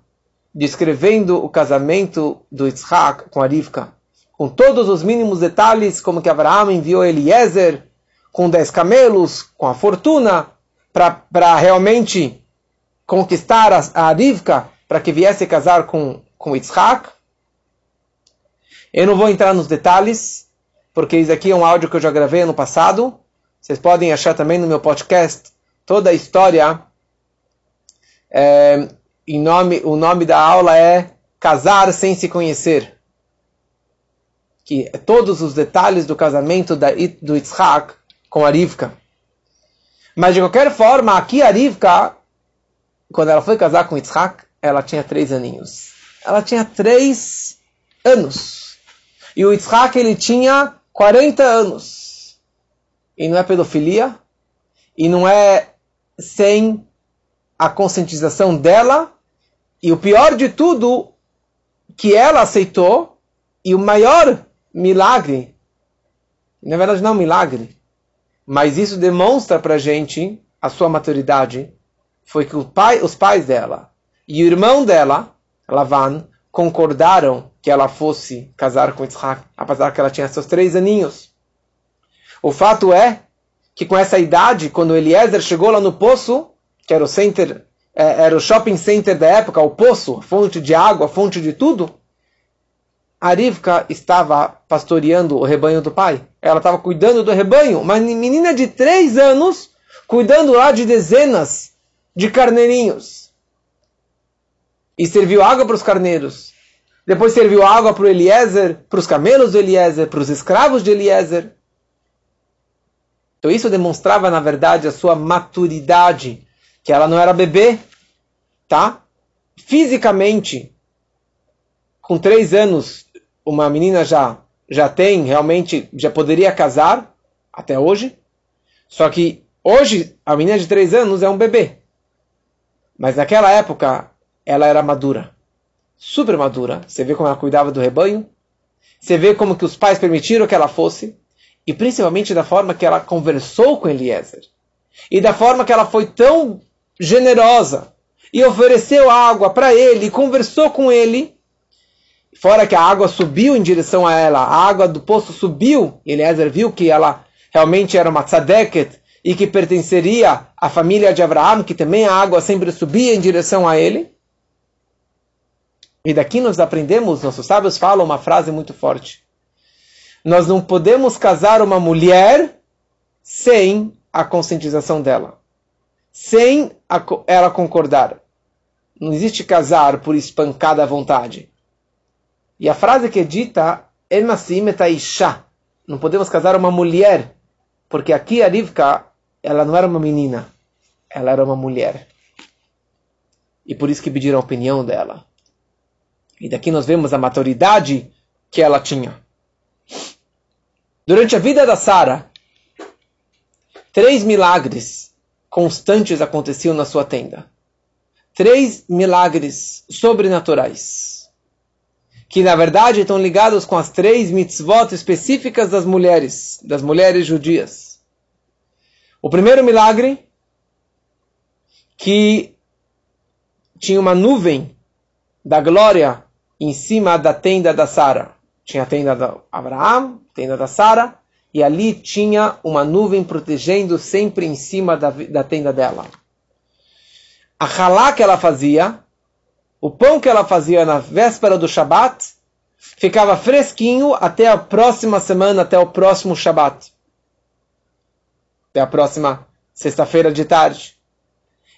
descrevendo o casamento do Yitzhak com a Rivka, com todos os mínimos detalhes, como que Abraão enviou Eliezer com dez camelos, com a fortuna, para realmente conquistar a, a Rivka para que viesse casar com, com Yitzhak. Eu não vou entrar nos detalhes, porque isso aqui é um áudio que eu já gravei no passado. Vocês podem achar também no meu podcast toda a história. É, em nome, o nome da aula é Casar sem se conhecer. Que é todos os detalhes do casamento da, do Yitzhak com a Rivka. Mas de qualquer forma, aqui a Rivka, quando ela foi casar com Yitzhak, ela tinha três aninhos. Ela tinha três anos. E o Yitzhak, ele tinha 40 anos. E não é pedofilia. E não é sem a conscientização dela. E o pior de tudo, que ela aceitou. E o maior milagre, na verdade não milagre, mas isso demonstra para gente a sua maturidade, foi que pai, os pais dela e o irmão dela, Lavan, concordaram que ela fosse casar com Isaac, apesar que ela tinha seus três aninhos. O fato é que com essa idade, quando Eliezer chegou lá no poço, que era o center, é, era o shopping center da época, o poço, fonte de água, fonte de tudo, a Rivka estava pastoreando o rebanho do pai. Ela estava cuidando do rebanho. Uma menina de três anos cuidando lá de dezenas de carneirinhos. E serviu água para os carneiros. Depois serviu água para o Eliezer, para os camelos do Eliezer, para os escravos de Eliezer. Então isso demonstrava, na verdade, a sua maturidade. Que ela não era bebê, tá? Fisicamente, com três anos, uma menina já já tem realmente já poderia casar até hoje. Só que hoje a menina de três anos é um bebê, mas naquela época ela era madura, super madura. Você vê como ela cuidava do rebanho, você vê como que os pais permitiram que ela fosse. E principalmente da forma que ela conversou com Eliezer. E da forma que ela foi tão generosa e ofereceu água para ele, e conversou com ele Fora que a água subiu em direção a ela, a água do poço subiu, e Eliezer viu que ela realmente era uma tzadeket e que pertenceria à família de Abraão, que também a água sempre subia em direção a ele. E daqui nós aprendemos, nossos sábios falam uma frase muito forte. Nós não podemos casar uma mulher sem a conscientização dela, sem a, ela concordar. Não existe casar por espancada vontade. E a frase que é dita, Isha. Não podemos casar uma mulher, porque aqui a Rivka, ela não era uma menina, ela era uma mulher. E por isso que pediram a opinião dela. E daqui nós vemos a maturidade que ela tinha. Durante a vida da Sara, três milagres constantes aconteciam na sua tenda. Três milagres sobrenaturais que na verdade estão ligados com as três mitzvot específicas das mulheres, das mulheres judias. O primeiro milagre, que tinha uma nuvem da glória em cima da tenda da Sara. Tinha a tenda de Abraão, tenda da Sara, e ali tinha uma nuvem protegendo sempre em cima da, da tenda dela. A halá que ela fazia o pão que ela fazia na véspera do Shabat ficava fresquinho até a próxima semana, até o próximo Shabat. Até a próxima sexta-feira de tarde.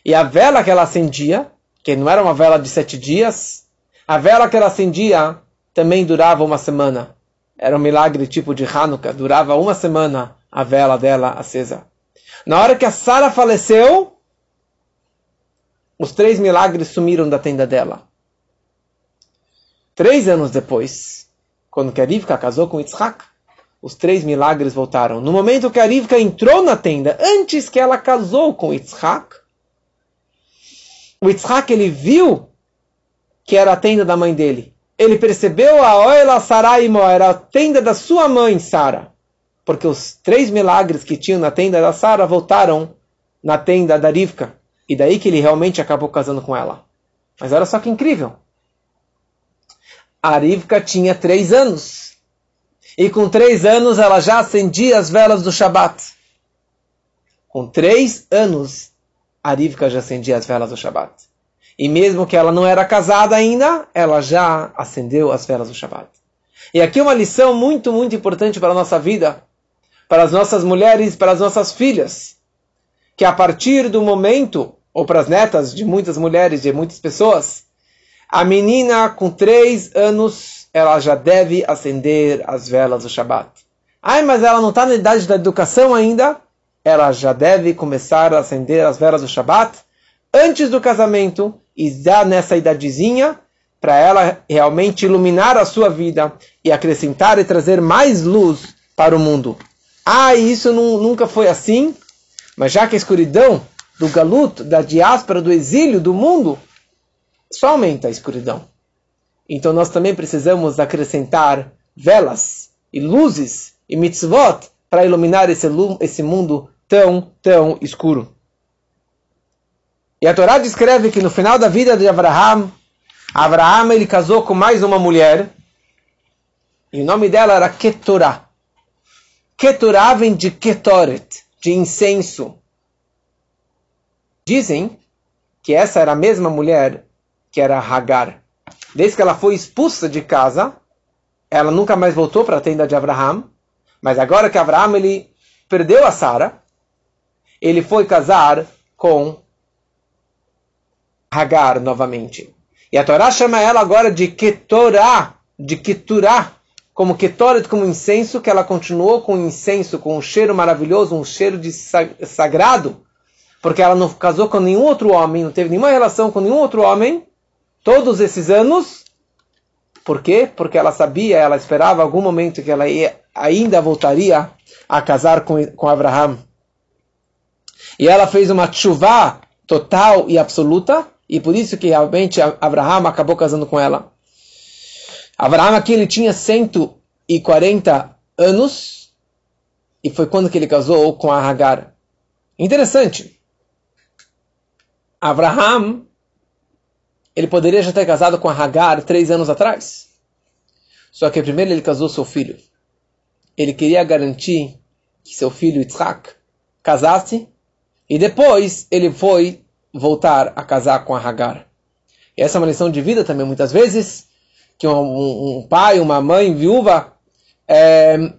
E a vela que ela acendia, que não era uma vela de sete dias, a vela que ela acendia também durava uma semana. Era um milagre tipo de Hanukkah, durava uma semana a vela dela acesa. Na hora que a Sara faleceu, os três milagres sumiram da tenda dela. Três anos depois, quando a Rivka casou com Yitzhak, os três milagres voltaram. No momento que a Rivka entrou na tenda, antes que ela casou com Yitzhak, o Yitzhak ele viu que era a tenda da mãe dele. Ele percebeu a Oela Saraimo, era a tenda da sua mãe, Sara. Porque os três milagres que tinham na tenda da Sara voltaram na tenda da Rivka. E daí que ele realmente acabou casando com ela. Mas olha só que incrível. A Rivka tinha três anos. E com três anos ela já acendia as velas do Shabat. Com três anos, a Rivka já acendia as velas do Shabat. E mesmo que ela não era casada ainda, ela já acendeu as velas do Shabat. E aqui uma lição muito, muito importante para a nossa vida, para as nossas mulheres, para as nossas filhas, que a partir do momento, ou para as netas de muitas mulheres, de muitas pessoas, a menina com três anos, ela já deve acender as velas do Shabat. Ai, mas ela não está na idade da educação ainda? Ela já deve começar a acender as velas do Shabat antes do casamento e já nessa idadezinha para ela realmente iluminar a sua vida e acrescentar e trazer mais luz para o mundo. Ah, isso não, nunca foi assim, mas já que a escuridão do galuto, da diáspora, do exílio, do mundo, só aumenta a escuridão. Então nós também precisamos acrescentar velas e luzes e mitzvot para iluminar esse, esse mundo tão, tão escuro. E a Torá descreve que no final da vida de Abraham, Abraham ele casou com mais uma mulher, e o nome dela era Keturah. Keturah vem de Ketoret, de incenso. Dizem que essa era a mesma mulher que era Hagar. Desde que ela foi expulsa de casa, ela nunca mais voltou para a tenda de Abraham. Mas agora que Abraham ele perdeu a Sara, ele foi casar com Hagar novamente. E a Torá chama ela agora de Ketorá, de Keturá, como Ketoret, como incenso, que ela continuou com incenso, com um cheiro maravilhoso, um cheiro de sagrado, porque ela não casou com nenhum outro homem, não teve nenhuma relação com nenhum outro homem, todos esses anos. Por quê? Porque ela sabia, ela esperava algum momento que ela ia, ainda voltaria a casar com, com Abraham. E ela fez uma chuva total e absoluta, e por isso que realmente Abraham acabou casando com ela. Abraham aqui ele tinha 140 anos, e foi quando que ele casou com a Hagar. Interessante. Abraham ele poderia já ter casado com a Hagar três anos atrás. Só que primeiro ele casou seu filho. Ele queria garantir que seu filho Yitzhak casasse e depois ele foi voltar a casar com a Hagar. E essa é uma lição de vida também muitas vezes que um, um pai, uma mãe viúva é,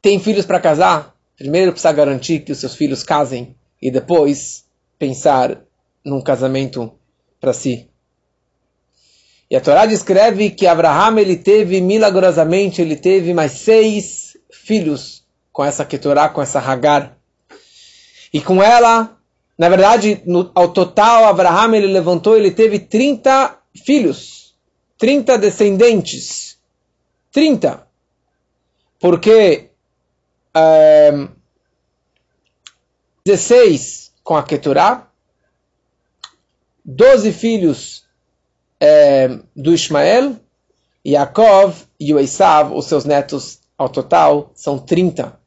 tem filhos para casar. Primeiro precisa garantir que os seus filhos casem e depois pensar num casamento para si. E a Torá descreve que Abraham ele teve milagrosamente ele teve mais seis filhos com essa Keturá, com essa Hagar. E com ela, na verdade, no, ao total, Abraham ele levantou, ele teve 30 filhos, 30 descendentes. 30. Porque é, eh, 16 com a Keturá, doze filhos é, do Ismael, Yaakov e o Esav, os seus netos ao total, são 30.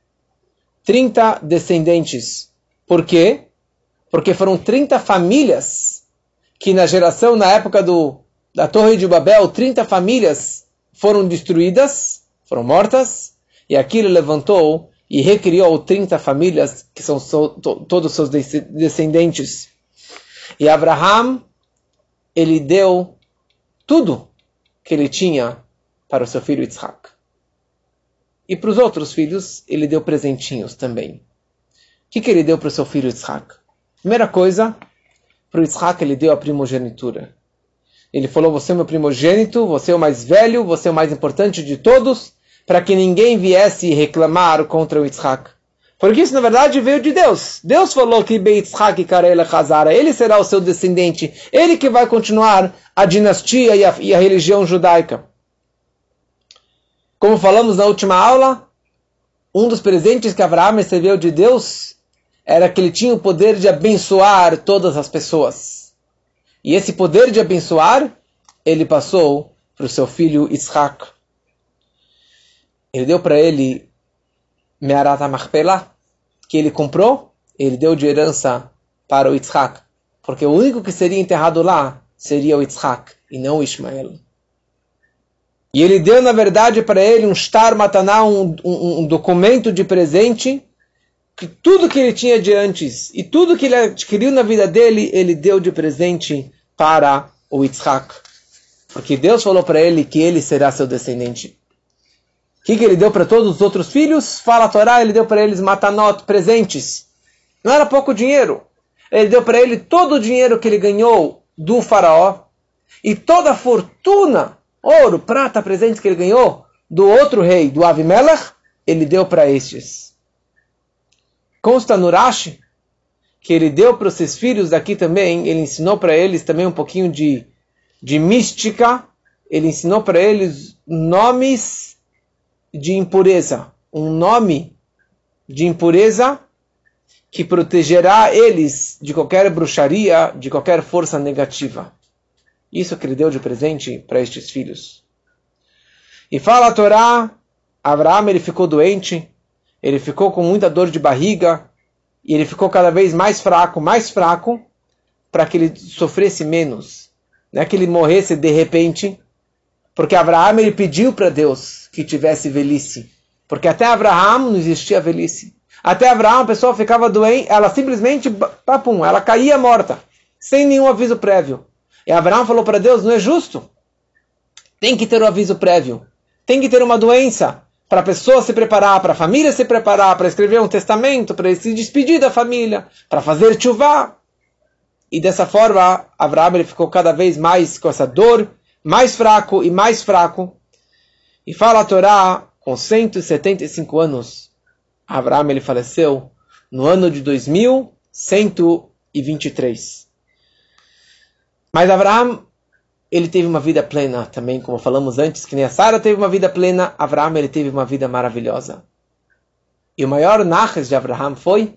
30 descendentes. Por quê? Porque foram 30 famílias que na geração, na época do, da Torre de Babel, 30 famílias foram destruídas, foram mortas, e aquilo levantou e recriou 30 famílias que são so, to, todos seus descendentes. E Abraham, ele deu tudo que ele tinha para o seu filho Isaac. E para os outros filhos, ele deu presentinhos também. O que, que ele deu para o seu filho Isaac? Primeira coisa, para o Isaac ele deu a primogenitura. Ele falou: Você é meu primogênito, você é o mais velho, você é o mais importante de todos, para que ninguém viesse reclamar contra o Isaac. Porque isso, na verdade, veio de Deus. Deus falou que Beitzhak Karele Hazara, ele será o seu descendente, ele que vai continuar a dinastia e a, e a religião judaica. Como falamos na última aula, um dos presentes que Abraão recebeu de Deus era que ele tinha o poder de abençoar todas as pessoas. E esse poder de abençoar, ele passou para o seu filho Isaac. Ele deu para ele Me'arat HaMachpelah, que ele comprou, ele deu de herança para o Yitzhak. Porque o único que seria enterrado lá seria o Yitzhak, e não o Ismael. E ele deu, na verdade, para ele um star mataná, um, um, um documento de presente, que tudo que ele tinha de antes e tudo que ele adquiriu na vida dele, ele deu de presente para o Yitzhak. Porque Deus falou para ele que ele será seu descendente. O que, que ele deu para todos os outros filhos? Fala a Torá, ele deu para eles matanot, presentes. Não era pouco dinheiro. Ele deu para ele todo o dinheiro que ele ganhou do faraó e toda a fortuna, ouro, prata, presentes que ele ganhou do outro rei, do Avimelech, ele deu para estes. Consta no Rashi que ele deu para os seus filhos daqui também, ele ensinou para eles também um pouquinho de, de mística, ele ensinou para eles nomes de impureza. Um nome de impureza que protegerá eles de qualquer bruxaria, de qualquer força negativa. Isso que ele deu de presente para estes filhos. E fala a Torá, Abraão ele ficou doente, ele ficou com muita dor de barriga, e ele ficou cada vez mais fraco, mais fraco, para que ele sofresse menos. Não é que ele morresse de repente, porque Abraão ele pediu para Deus que tivesse velhice. Porque até Abraão não existia velhice. Até Abraão a pessoa ficava doente, ela simplesmente, papum, ela caía morta, sem nenhum aviso prévio. E Abraão falou para Deus, não é justo. Tem que ter um aviso prévio. Tem que ter uma doença para a pessoa se preparar, para a família se preparar, para escrever um testamento, para se despedir da família, para fazer chuvá. E dessa forma, Abraão ele ficou cada vez mais com essa dor, mais fraco e mais fraco. E fala a Torá, com 175 anos, Abraão ele faleceu no ano de 2123. Mas Abraão ele teve uma vida plena também, como falamos antes, que nem a Sara teve uma vida plena, Abraão ele teve uma vida maravilhosa. E o maior nachas de Abraão foi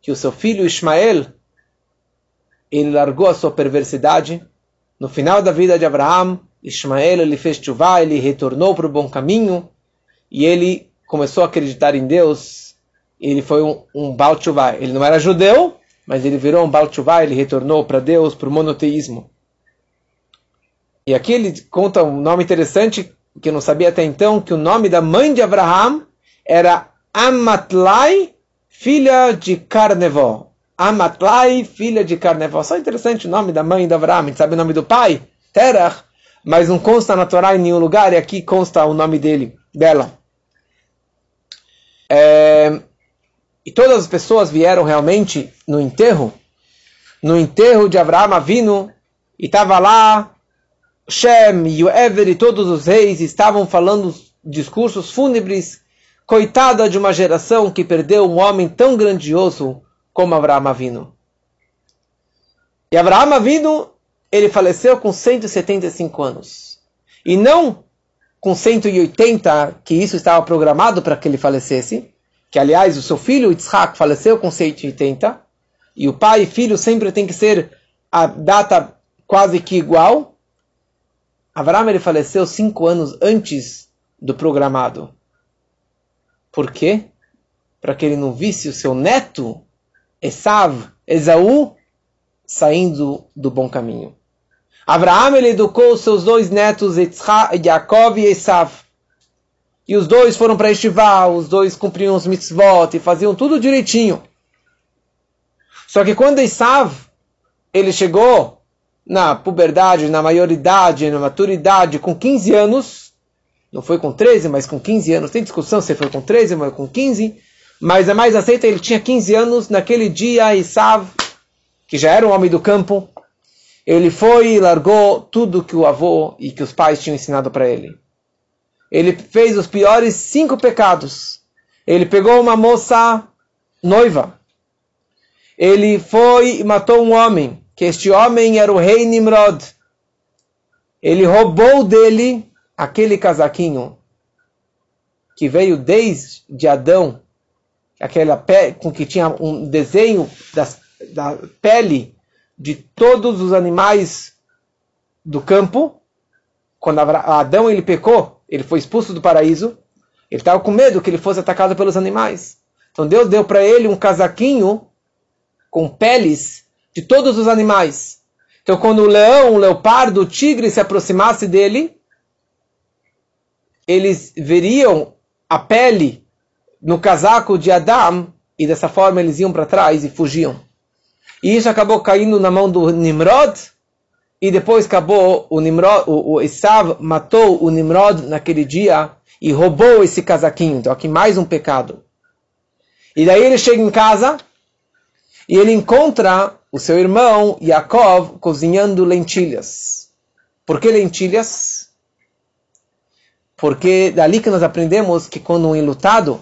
que o seu filho Ismael, ele largou a sua perversidade. No final da vida de Abraão, Ismael ele fez chuva, ele retornou para o bom caminho e ele começou a acreditar em Deus. Ele foi um, um Baal Ele não era judeu, mas ele virou um Baal ele retornou para Deus, para o monoteísmo. E aqui ele conta um nome interessante que eu não sabia até então, que o nome da mãe de Abraham era Amatlai, filha de Carnevó. Amatlai, filha de Carnevó. Só interessante o nome da mãe de Abraham. A gente sabe o nome do pai, Terach, mas não consta na Torá em nenhum lugar, e aqui consta o nome dele, dela. É, e todas as pessoas vieram realmente no enterro, no enterro de Abraão Avino, e estava lá Shem e o Ever e todos os reis estavam falando discursos fúnebres. Coitada de uma geração que perdeu um homem tão grandioso como Abraão Avino. E Abraão Avino, ele faleceu com 175 anos. E não com 180, que isso estava programado para que ele falecesse, que aliás o seu filho Yitzhak faleceu com 180, e o pai e filho sempre tem que ser a data quase que igual, Avram ele faleceu cinco anos antes do programado. Por quê? Para que ele não visse o seu neto, Esav, Esaú, saindo do bom caminho. Abraão ele educou seus dois netos, Yaakov e Esav. E os dois foram para Estivá, os dois cumpriam os mitzvot e faziam tudo direitinho. Só que quando Esav ele chegou na puberdade, na maioridade, na maturidade, com 15 anos, não foi com 13, mas com 15 anos, tem discussão se foi com 13 ou com 15, mas a mais aceita, ele tinha 15 anos, naquele dia, Isav, que já era um homem do campo, ele foi e largou tudo que o avô e que os pais tinham ensinado para ele. Ele fez os piores cinco pecados. Ele pegou uma moça noiva. Ele foi e matou um homem que este homem era o rei Nimrod. Ele roubou dele aquele casaquinho que veio desde Adão, aquela pele, com que tinha um desenho das, da pele de todos os animais do campo. Quando Adão ele pecou, ele foi expulso do paraíso. Ele estava com medo que ele fosse atacado pelos animais. Então Deus deu para ele um casaquinho com peles de todos os animais. Então, quando o leão, o leopardo, o tigre se aproximasse dele, eles veriam a pele no casaco de Adão e dessa forma eles iam para trás e fugiam. E isso acabou caindo na mão do Nimrod, e depois acabou o Nimrod, o, o Esav matou o Nimrod naquele dia e roubou esse casaquinho. Então aqui mais um pecado. E daí ele chega em casa e ele encontra o seu irmão Yaakov cozinhando lentilhas. Por que lentilhas? Porque dali que nós aprendemos que quando um enlutado,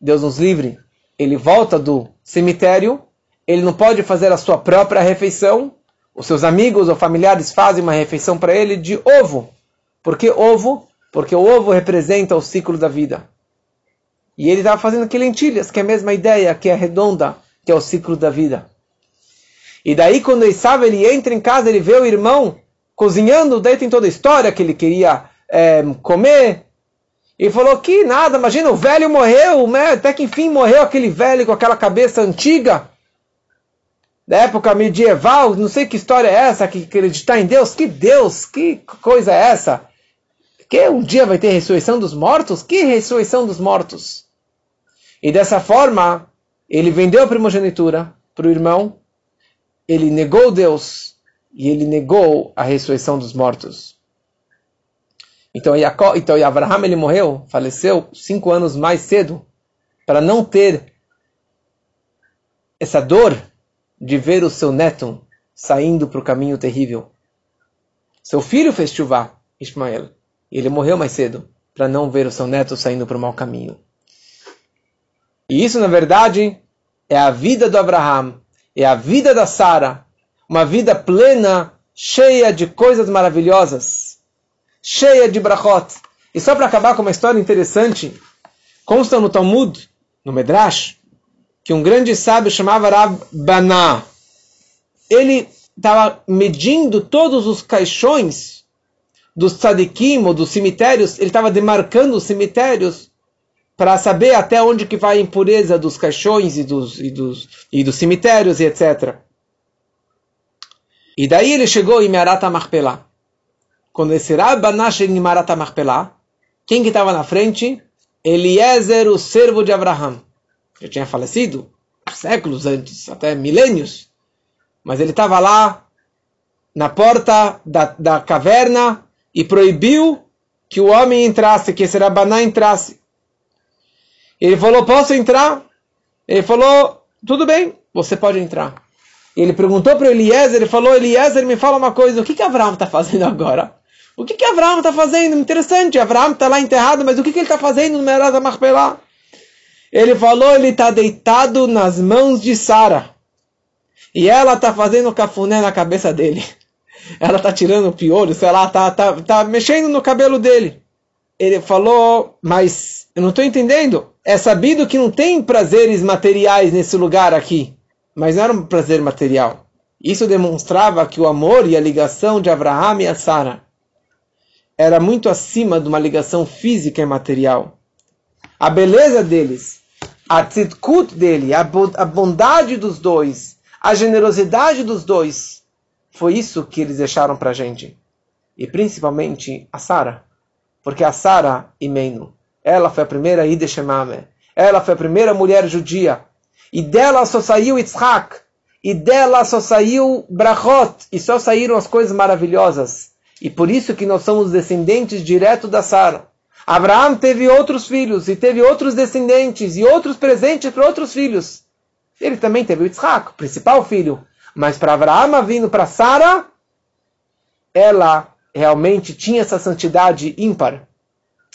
Deus nos livre, ele volta do cemitério, ele não pode fazer a sua própria refeição, os seus amigos ou familiares fazem uma refeição para ele de ovo. Por que ovo? Porque o ovo representa o ciclo da vida. E ele estava fazendo aqui lentilhas, que é a mesma ideia, que é redonda, que é o ciclo da vida. E daí, quando ele sabe, ele entra em casa, ele vê o irmão cozinhando, daí tem toda a história que ele queria é, comer. E falou que nada, imagina, o velho morreu, né? até que enfim morreu aquele velho com aquela cabeça antiga da época medieval, não sei que história é essa, que acreditar em Deus, que Deus, que coisa é essa? Que um dia vai ter ressurreição dos mortos? Que ressurreição dos mortos? E dessa forma, ele vendeu a primogenitura para o irmão, ele negou Deus e ele negou a ressurreição dos mortos. Então, Jacob, então Abraham ele morreu, faleceu cinco anos mais cedo, para não ter essa dor de ver o seu neto saindo para o caminho terrível. Seu filho fez chuva, Ismael, e ele morreu mais cedo para não ver o seu neto saindo para o mau caminho. E isso, na verdade, é a vida do Abraham, é a vida da Sara, uma vida plena, cheia de coisas maravilhosas, cheia de brachot. E só para acabar com uma história interessante, consta no Talmud, no Medrash, que um grande sábio chamava Rab Baná. Ele estava medindo todos os caixões dos tzadikim, ou dos cemitérios, ele estava demarcando os cemitérios para saber até onde que vai a impureza dos caixões e dos, e dos, e dos cemitérios e etc. E daí ele chegou em Merat Marpelá. Quando esse Rabbaná chega em Merat Marpelá, quem que estava na frente? Eliezer, o servo de Abraham já tinha falecido séculos antes, até milênios, mas ele estava lá na porta da, da caverna e proibiu que o homem entrasse, que esse Rabaná entrasse. Ele falou, posso entrar? Ele falou, tudo bem, você pode entrar. Ele perguntou para Eliezer, ele falou, Eliezer, me fala uma coisa, o que, que Abraão está fazendo agora? O que, que Abraão está fazendo? Interessante, Abraão está lá enterrado, mas o que, que ele está fazendo no Merada Marpelá? Ele falou, ele está deitado nas mãos de Sara. E ela está fazendo cafuné na cabeça dele. Ela está tirando o piolho, sei lá, está tá, tá mexendo no cabelo dele. Ele falou, mas eu não estou entendendo. É sabido que não tem prazeres materiais nesse lugar aqui. Mas não era um prazer material. Isso demonstrava que o amor e a ligação de Abraham e a Sara era muito acima de uma ligação física e material. A beleza deles a tzidkut dele, a bondade dos dois, a generosidade dos dois, foi isso que eles deixaram para a gente. E principalmente a Sara. Porque a Sara Imenu, ela foi a primeira Ide Shemame, ela foi a primeira mulher judia. E dela só saiu Yitzhak, e dela só saiu Brachot, e só saíram as coisas maravilhosas. E por isso que nós somos descendentes direto da Sara. Abraão teve outros filhos e teve outros descendentes e outros presentes para outros filhos. Ele também teve Yitzhak, o principal filho. Mas para Abraão vindo para Sara, ela realmente tinha essa santidade ímpar.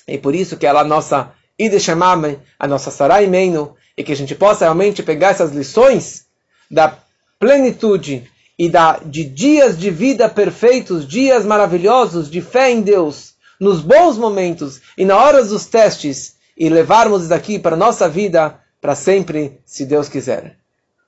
E por isso que ela é a nossa Ideshamame, a nossa Sarai Meino, e que a gente possa realmente pegar essas lições da plenitude e da, de dias de vida perfeitos, dias maravilhosos de fé em Deus, nos bons momentos e na hora dos testes e levarmos daqui para a nossa vida para sempre, se Deus quiser.